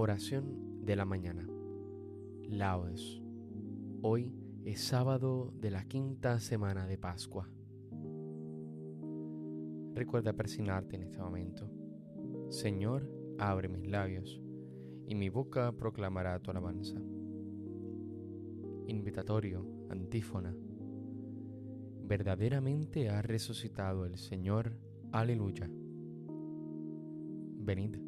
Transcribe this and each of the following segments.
Oración de la mañana. Laudes. Hoy es sábado de la quinta semana de Pascua. Recuerda persignarte en este momento. Señor, abre mis labios, y mi boca proclamará tu alabanza. Invitatorio, antífona. Verdaderamente ha resucitado el Señor. Aleluya. Venid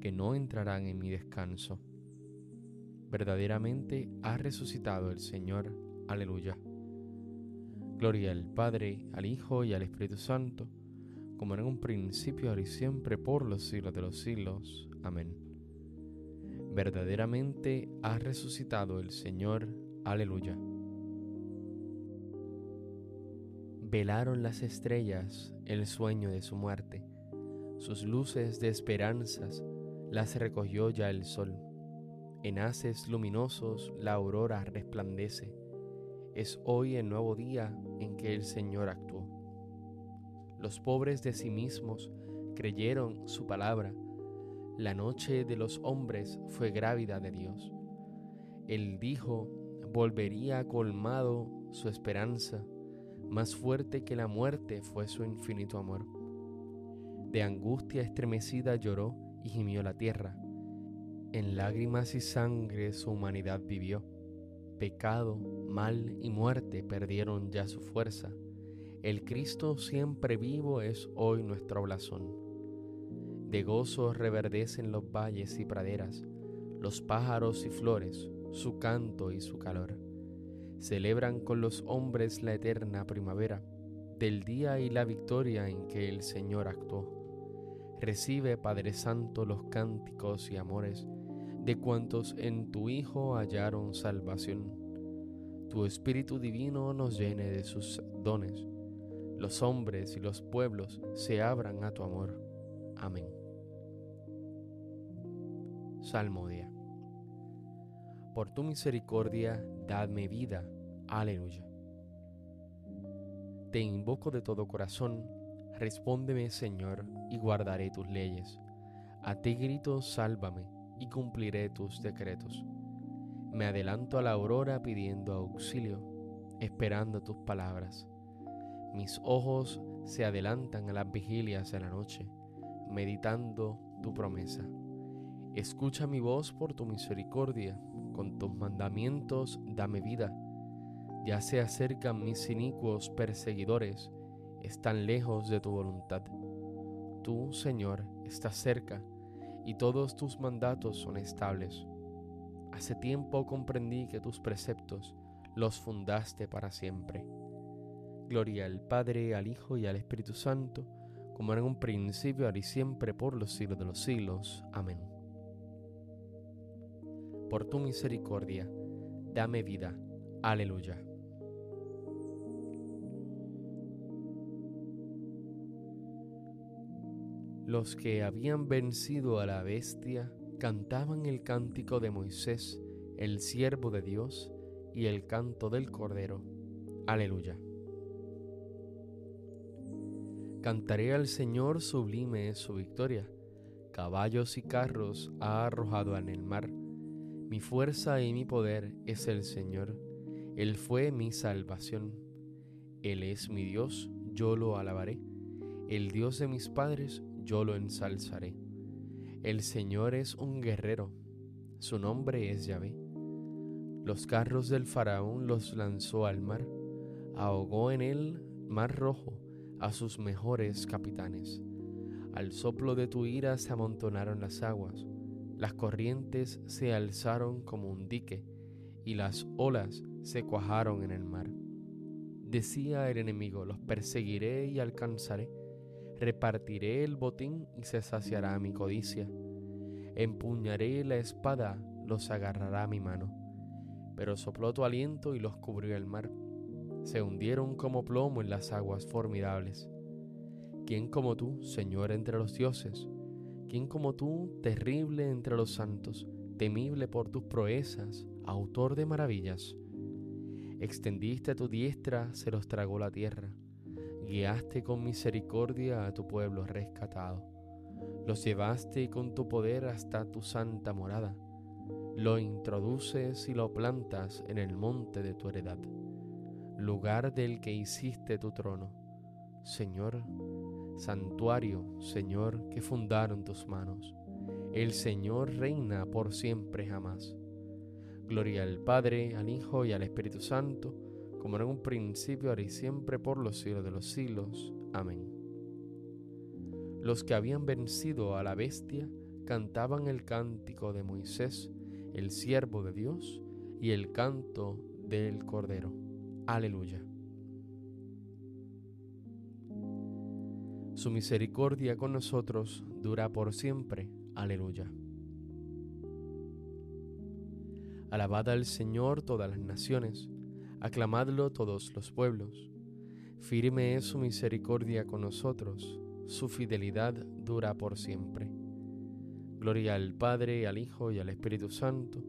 que no entrarán en mi descanso. Verdaderamente ha resucitado el Señor. Aleluya. Gloria al Padre, al Hijo y al Espíritu Santo, como en un principio, ahora y siempre, por los siglos de los siglos. Amén. Verdaderamente ha resucitado el Señor. Aleluya. Velaron las estrellas el sueño de su muerte, sus luces de esperanzas las recogió ya el sol. En haces luminosos la aurora resplandece. Es hoy el nuevo día en que el Señor actuó. Los pobres de sí mismos creyeron su palabra. La noche de los hombres fue grávida de Dios. Él dijo, volvería colmado su esperanza, más fuerte que la muerte fue su infinito amor. De angustia estremecida lloró gimió la tierra. En lágrimas y sangre su humanidad vivió. Pecado, mal y muerte perdieron ya su fuerza. El Cristo siempre vivo es hoy nuestro blasón. De gozo reverdecen los valles y praderas, los pájaros y flores, su canto y su calor. Celebran con los hombres la eterna primavera, del día y la victoria en que el Señor actuó. Recibe, Padre Santo, los cánticos y amores de cuantos en tu Hijo hallaron salvación. Tu Espíritu Divino nos llene de sus dones. Los hombres y los pueblos se abran a tu amor. Amén. Salmodia. Por tu misericordia, dadme vida. Aleluya. Te invoco de todo corazón, respóndeme Señor, y guardaré tus leyes. A ti grito, sálvame, y cumpliré tus decretos. Me adelanto a la aurora pidiendo auxilio, esperando tus palabras. Mis ojos se adelantan a las vigilias de la noche, meditando tu promesa. Escucha mi voz por tu misericordia, con tus mandamientos dame vida. Ya se acercan mis inicuos perseguidores, están lejos de tu voluntad. Tú, Señor, estás cerca, y todos tus mandatos son estables. Hace tiempo comprendí que tus preceptos los fundaste para siempre. Gloria al Padre, al Hijo y al Espíritu Santo, como era en un principio, ahora y siempre, por los siglos de los siglos. Amén. Por tu misericordia, dame vida. Aleluya. Los que habían vencido a la bestia cantaban el cántico de Moisés, el siervo de Dios, y el canto del Cordero. Aleluya. Cantaré al Señor sublime su victoria. Caballos y carros ha arrojado en el mar. Mi fuerza y mi poder es el Señor. Él fue mi salvación. Él es mi Dios, yo lo alabaré. El Dios de mis padres, yo lo ensalzaré. El Señor es un guerrero, su nombre es Yahvé. Los carros del faraón los lanzó al mar, ahogó en el mar rojo a sus mejores capitanes. Al soplo de tu ira se amontonaron las aguas, las corrientes se alzaron como un dique, y las olas se cuajaron en el mar. Decía el enemigo, los perseguiré y alcanzaré, repartiré el botín y se saciará mi codicia. Empuñaré la espada, los agarrará mi mano. Pero sopló tu aliento y los cubrió el mar se hundieron como plomo en las aguas formidables. ¿Quién como tú, Señor entre los dioses? ¿Quién como tú, terrible entre los santos, temible por tus proezas, autor de maravillas? Extendiste tu diestra, se los tragó la tierra. Guiaste con misericordia a tu pueblo rescatado. Los llevaste con tu poder hasta tu santa morada. Lo introduces y lo plantas en el monte de tu heredad lugar del que hiciste tu trono. Señor, santuario, Señor, que fundaron tus manos. El Señor reina por siempre jamás. Gloria al Padre, al Hijo y al Espíritu Santo, como en un principio, ahora y siempre, por los siglos de los siglos. Amén. Los que habían vencido a la bestia cantaban el cántico de Moisés, el siervo de Dios, y el canto del Cordero. Aleluya. Su misericordia con nosotros dura por siempre. Aleluya. Alabad al Señor todas las naciones, aclamadlo todos los pueblos. Firme es su misericordia con nosotros, su fidelidad dura por siempre. Gloria al Padre, al Hijo y al Espíritu Santo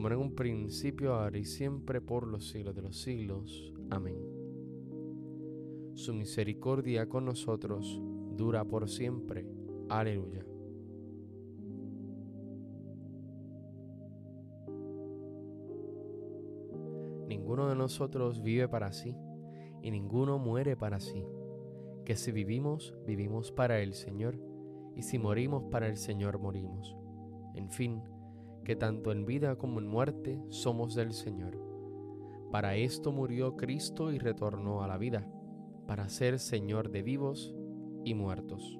como en un principio, ahora y siempre, por los siglos de los siglos. Amén. Su misericordia con nosotros dura por siempre. Aleluya. Ninguno de nosotros vive para sí, y ninguno muere para sí. Que si vivimos, vivimos para el Señor, y si morimos para el Señor, morimos. En fin, que tanto en vida como en muerte somos del Señor. Para esto murió Cristo y retornó a la vida, para ser Señor de vivos y muertos.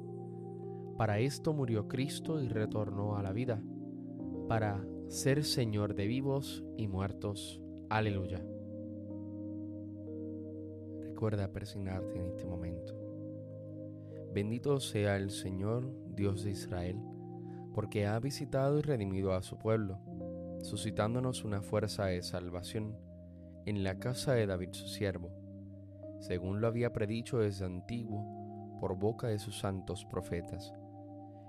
Para esto murió Cristo y retornó a la vida, para ser Señor de vivos y muertos. Aleluya. Recuerda persignarte en este momento. Bendito sea el Señor, Dios de Israel, porque ha visitado y redimido a su pueblo, suscitándonos una fuerza de salvación en la casa de David su siervo, según lo había predicho desde antiguo por boca de sus santos profetas.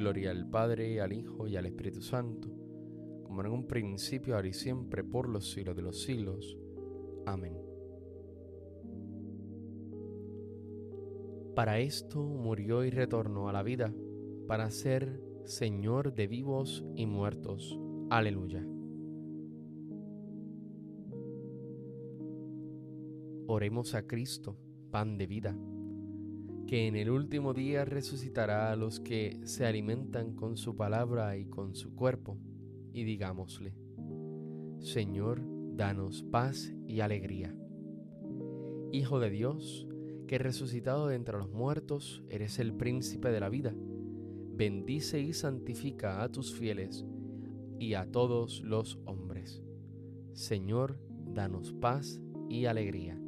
Gloria al Padre, al Hijo y al Espíritu Santo, como en un principio, ahora y siempre, por los siglos de los siglos. Amén. Para esto murió y retornó a la vida, para ser Señor de vivos y muertos. Aleluya. Oremos a Cristo, pan de vida que en el último día resucitará a los que se alimentan con su palabra y con su cuerpo, y digámosle, Señor, danos paz y alegría. Hijo de Dios, que resucitado de entre los muertos, eres el príncipe de la vida, bendice y santifica a tus fieles y a todos los hombres. Señor, danos paz y alegría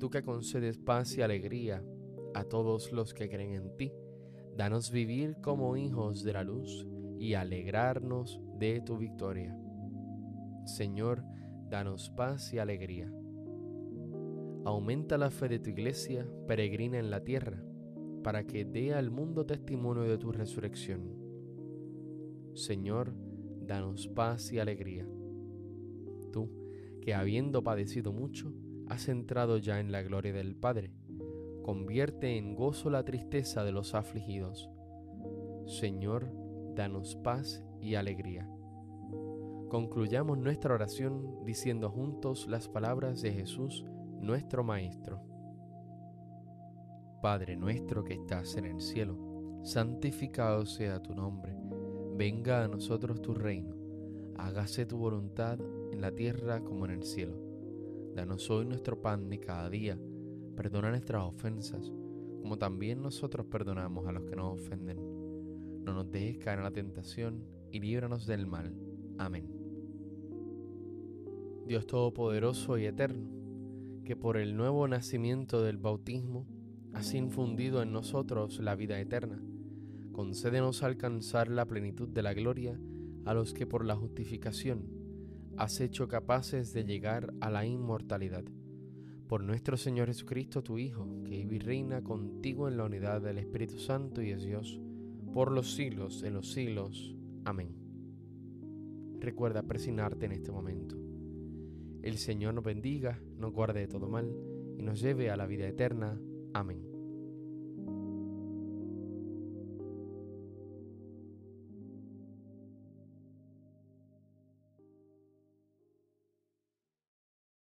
tú que concedes paz y alegría a todos los que creen en ti, danos vivir como hijos de la luz y alegrarnos de tu victoria. Señor, danos paz y alegría. Aumenta la fe de tu iglesia, peregrina en la tierra, para que dé al mundo testimonio de tu resurrección. Señor, danos paz y alegría. Tú, que habiendo padecido mucho, has entrado ya en la gloria del Padre. Convierte en gozo la tristeza de los afligidos. Señor, danos paz y alegría. Concluyamos nuestra oración diciendo juntos las palabras de Jesús, nuestro Maestro. Padre nuestro que estás en el cielo, santificado sea tu nombre, venga a nosotros tu reino, hágase tu voluntad en la tierra como en el cielo. Danos hoy nuestro pan de cada día. Perdona nuestras ofensas, como también nosotros perdonamos a los que nos ofenden. No nos dejes caer en la tentación y líbranos del mal. Amén. Dios Todopoderoso y Eterno, que por el nuevo nacimiento del bautismo has infundido en nosotros la vida eterna, concédenos alcanzar la plenitud de la gloria a los que por la justificación has hecho capaces de llegar a la inmortalidad. Por nuestro Señor Jesucristo, tu Hijo, que vive y reina contigo en la unidad del Espíritu Santo y es Dios, por los siglos de los siglos. Amén. Recuerda presionarte en este momento. El Señor nos bendiga, nos guarde de todo mal y nos lleve a la vida eterna. Amén.